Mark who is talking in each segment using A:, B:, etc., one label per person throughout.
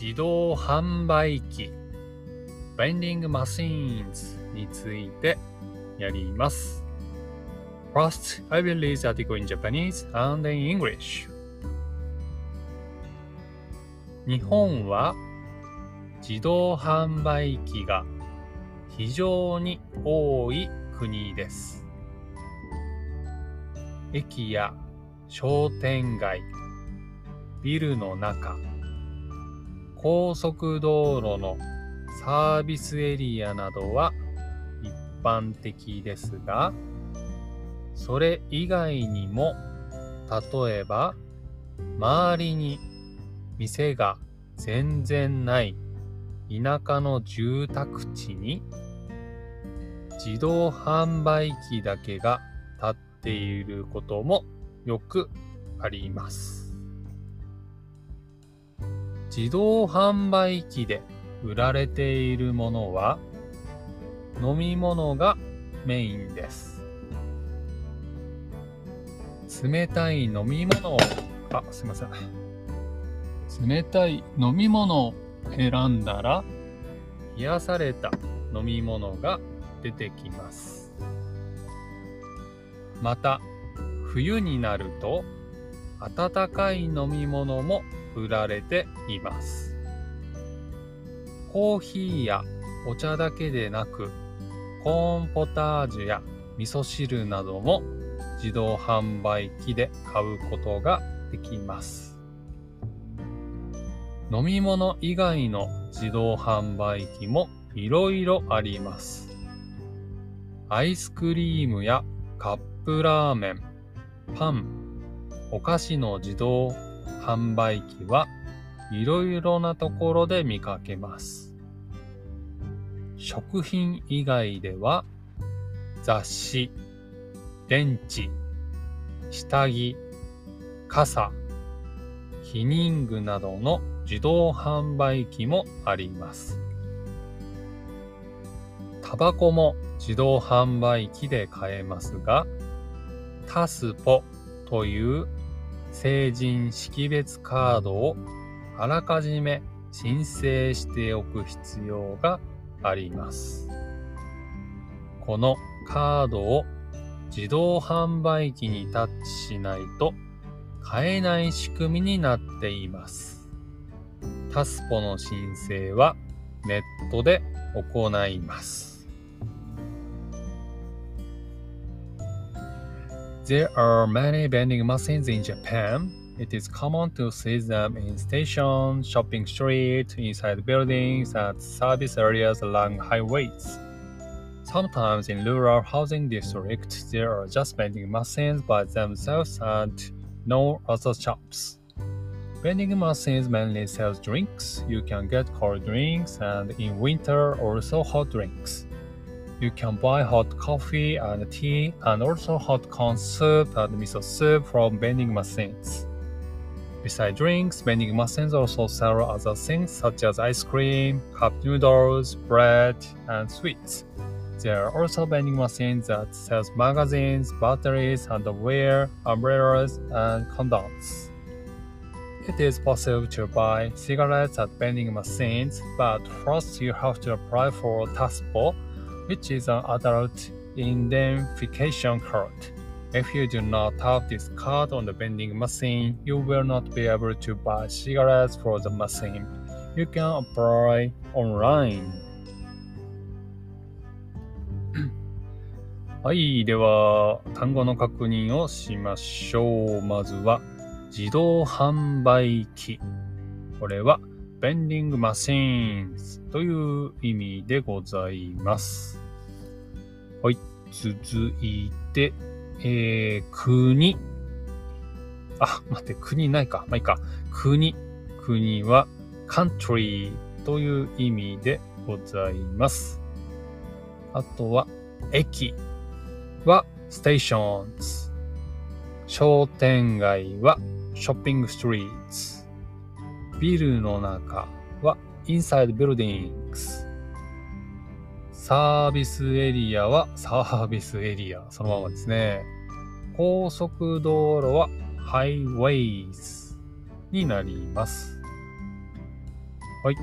A: 自動販売機 vending machines についてやります。First, I will read the article in Japanese and in English. 日本は自動販売機が非常に多い国です。駅や商店街、ビルの中、高速道路のサービスエリアなどは一般的ですが、それ以外にも、例えば、周りに店が全然ない田舎の住宅地に自動販売機だけが立っていることもよくあります。自動販売機で売られているものは飲み物がメインです。冷たい飲み物を、あ、すいません。冷たい飲み物を選んだら、冷やされた飲み物が出てきます。また、冬になると、温かい飲み物も売られています。コーヒーやお茶だけでなく、コーンポタージュや味噌汁なども自動販売機で買うことができます。飲み物以外の自動販売機もいろいろあります。アイスクリームやカップラーメン、パン、お菓子の自動販売機はいろいろなところで見かけます。食品以外では雑誌、電池、下着、傘、避妊具などの自動販売機もあります。タバコも自動販売機で買えますが、タスポという成人識別カードをあらかじめ申請しておく必要があります。このカードを自動販売機にタッチしないと買えない仕組みになっています。タスポの申請はネットで行います。There are many vending machines in Japan. It is common to see them in stations, shopping streets, inside buildings, and service areas along highways. Sometimes in rural housing districts, there are just vending machines by themselves and no other shops. Vending machines mainly sell drinks. You can get cold drinks and in winter also hot drinks. You can buy hot coffee and tea and also hot corn soup and miso soup from vending machines. Besides drinks, vending machines also sell other things such as ice cream, cup noodles, bread, and sweets. There are also vending machines that sell magazines, batteries, underwear, umbrellas, and condoms. It is possible to buy cigarettes at vending machines, but first you have to apply for a TASPO, which is an adult identification card. If you do not have this card on the vending machine, you will not be able to buy cigarettes for the machine. You can apply online. はい。では、単語の確認をしましょう。まずは、自動販売機。これは、vending machines という意味でございます。はい。続いて、えー、国。あ、待って、国ないか。まあ、いいか。国。国は、country という意味でございます。あとは、駅。は stations。商店街は shopping street。ビルの中は inside buildings。サービスエリアは service area。そのままですね。高速道路は highways になります。はい。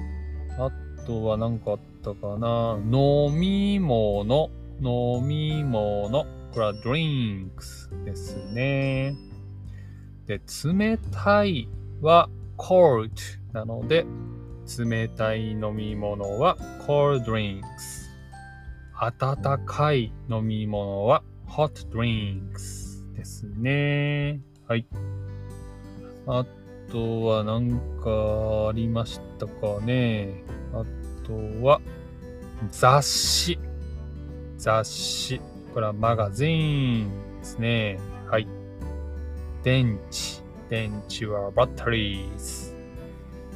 A: あとは何かあったかな飲み物、飲み物。これは drinks ですね。で、冷たいは cold なので、冷たい飲み物は cold drinks。温かい飲み物は hot drinks ですね。はい。あとは何かありましたかね。あとは雑誌。雑誌。これはマガジンですね。はい。電池。電池はバッテリーズ。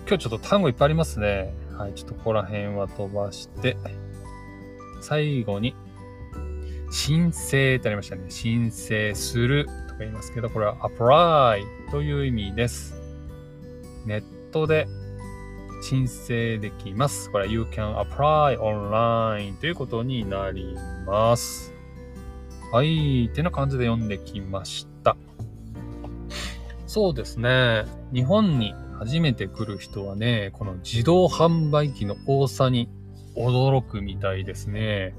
A: 今日ちょっと単語いっぱいありますね。はい。ちょっとここら辺は飛ばして。最後に、申請ってありましたね。申請するとか言いますけど、これは apply という意味です。ネットで申請できます。これは You can apply online ということになります。はい。ってな感じで読んできました。そうですね。日本に初めて来る人はね、この自動販売機の多さに驚くみたいですね。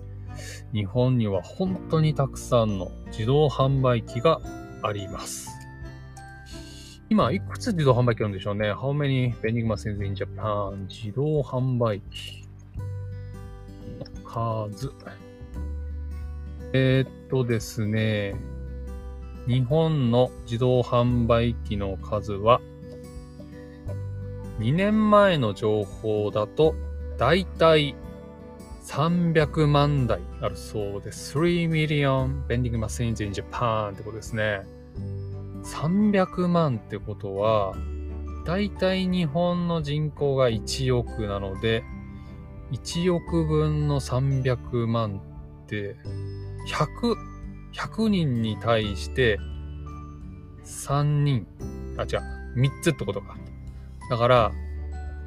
A: 日本には本当にたくさんの自動販売機があります。今、いくつ自動販売機あるんでしょうね ?How many vending machines in Japan? 自動販売機。数。えー、っとですね。日本の自動販売機の数は、2年前の情報だと、だいたい300万台あるそうです。3 million vending machines in Japan ってことですね。300万ってことは、だいたい日本の人口が1億なので、1億分の300万って、100、100人に対して3人、あ、違う、3つってことか。だから、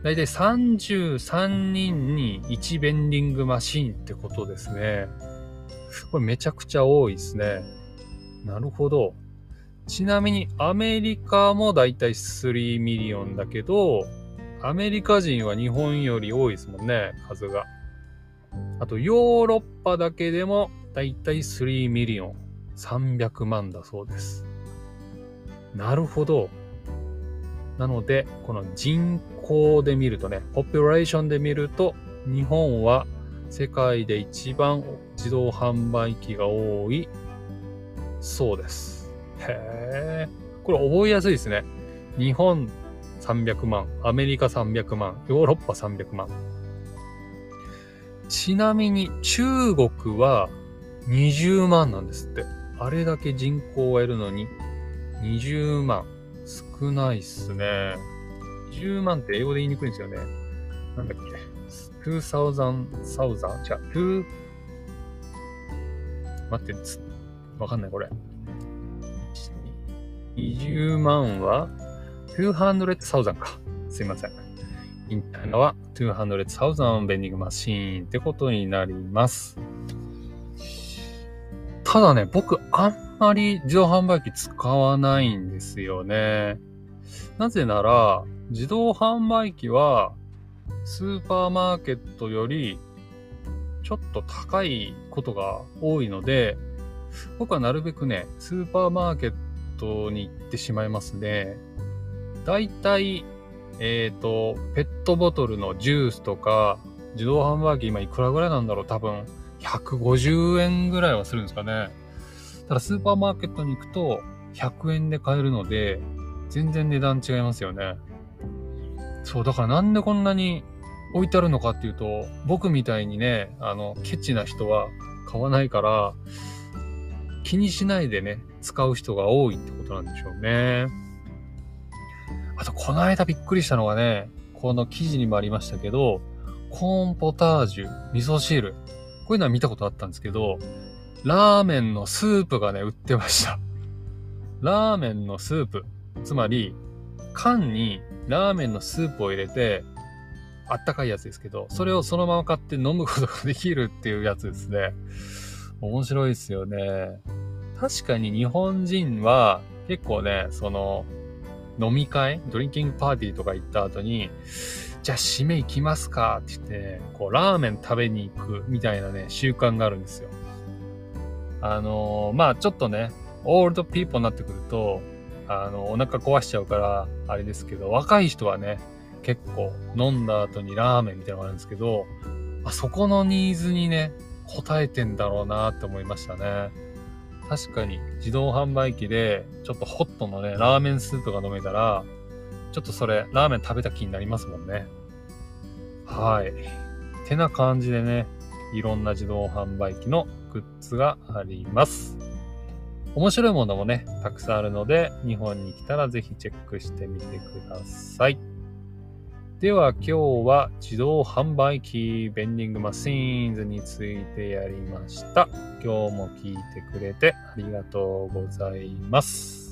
A: だいたい33人に1 vending machine ってことですね。これめちゃくちゃ多いですね。なるほど。ちなみにアメリカもだいたい3 million だけど、アメリカ人は日本より多いですもんね、数が。あとヨーロッパだけでもだいたい3 million、300万だそうです。なるほど。なので、この人口で見るとね、 population で見ると、日本は世界で一番自動販売機が多いそうです。へえ。これ覚えやすいですね。日本300万、アメリカ300万、ヨーロッパ300万。ちなみに中国は20万なんですって。あれだけ人口がいるのに20万。少ないっすね。20万って英語で言いにくいんですよね。なんだっけ。2000、1000? じゃあ、2、待って、わかんない、これ。20万は200,000か。すいません。インターナは200,000ベンディングマシーンってことになります。ただね、僕あんまり自動販売機使わないんですよね。なぜなら、自動販売機はスーパーマーケットよりちょっと高いことが多いので、僕はなるべくね、スーパーマーケットに行ってしまいますね。だいたい、えっ、ー、と、ペットボトルのジュースとか、自動販売機今いくらぐらいなんだろう多分、150円ぐらいはするんですかね。ただスーパーマーケットに行くと100円で買えるので、全然値段違いますよね。そう、だからなんでこんなに置いてあるのかっていうと、僕みたいにね、あの、ケチな人は買わないから、気にしないでね、使う人が多いってことなんでしょうね。あと、この間びっくりしたのがね、この記事にもありましたけど、コーンポタージュ、味噌汁。こういうのは見たことあったんですけど、ラーメンのスープがね、売ってました。ラーメンのスープ。つまり、缶にラーメンのスープを入れて、あったかいやつですけど、それをそのまま買って飲むことができるっていうやつですね。面白いですよね。確かに日本人は結構ね、その、飲み会ドリンキングパーティーとか行った後に、じゃあ締め行きますか？って言って、こう、ラーメン食べに行くみたいなね、習慣があるんですよ。あのー、まあちょっとね、オールドピーポーになってくると、あの、お腹壊しちゃうから、あれですけど、若い人はね、結構飲んだ後にラーメンみたいなのがあるんですけど、あそこのニーズにね、応えてんだろうなって思いましたね。確かに自動販売機でちょっとホットのね、ラーメンスープが飲めたら、ちょっとそれ、ラーメン食べた気になりますもんね。はい。てな感じでね、いろんな自動販売機のグッズがあります。面白いものもね、たくさんあるので、日本に来たらぜひチェックしてみてください。では今日は自動販売機ベンディングマシーンズについてやりました。今日も聞いてくれてありがとうございます。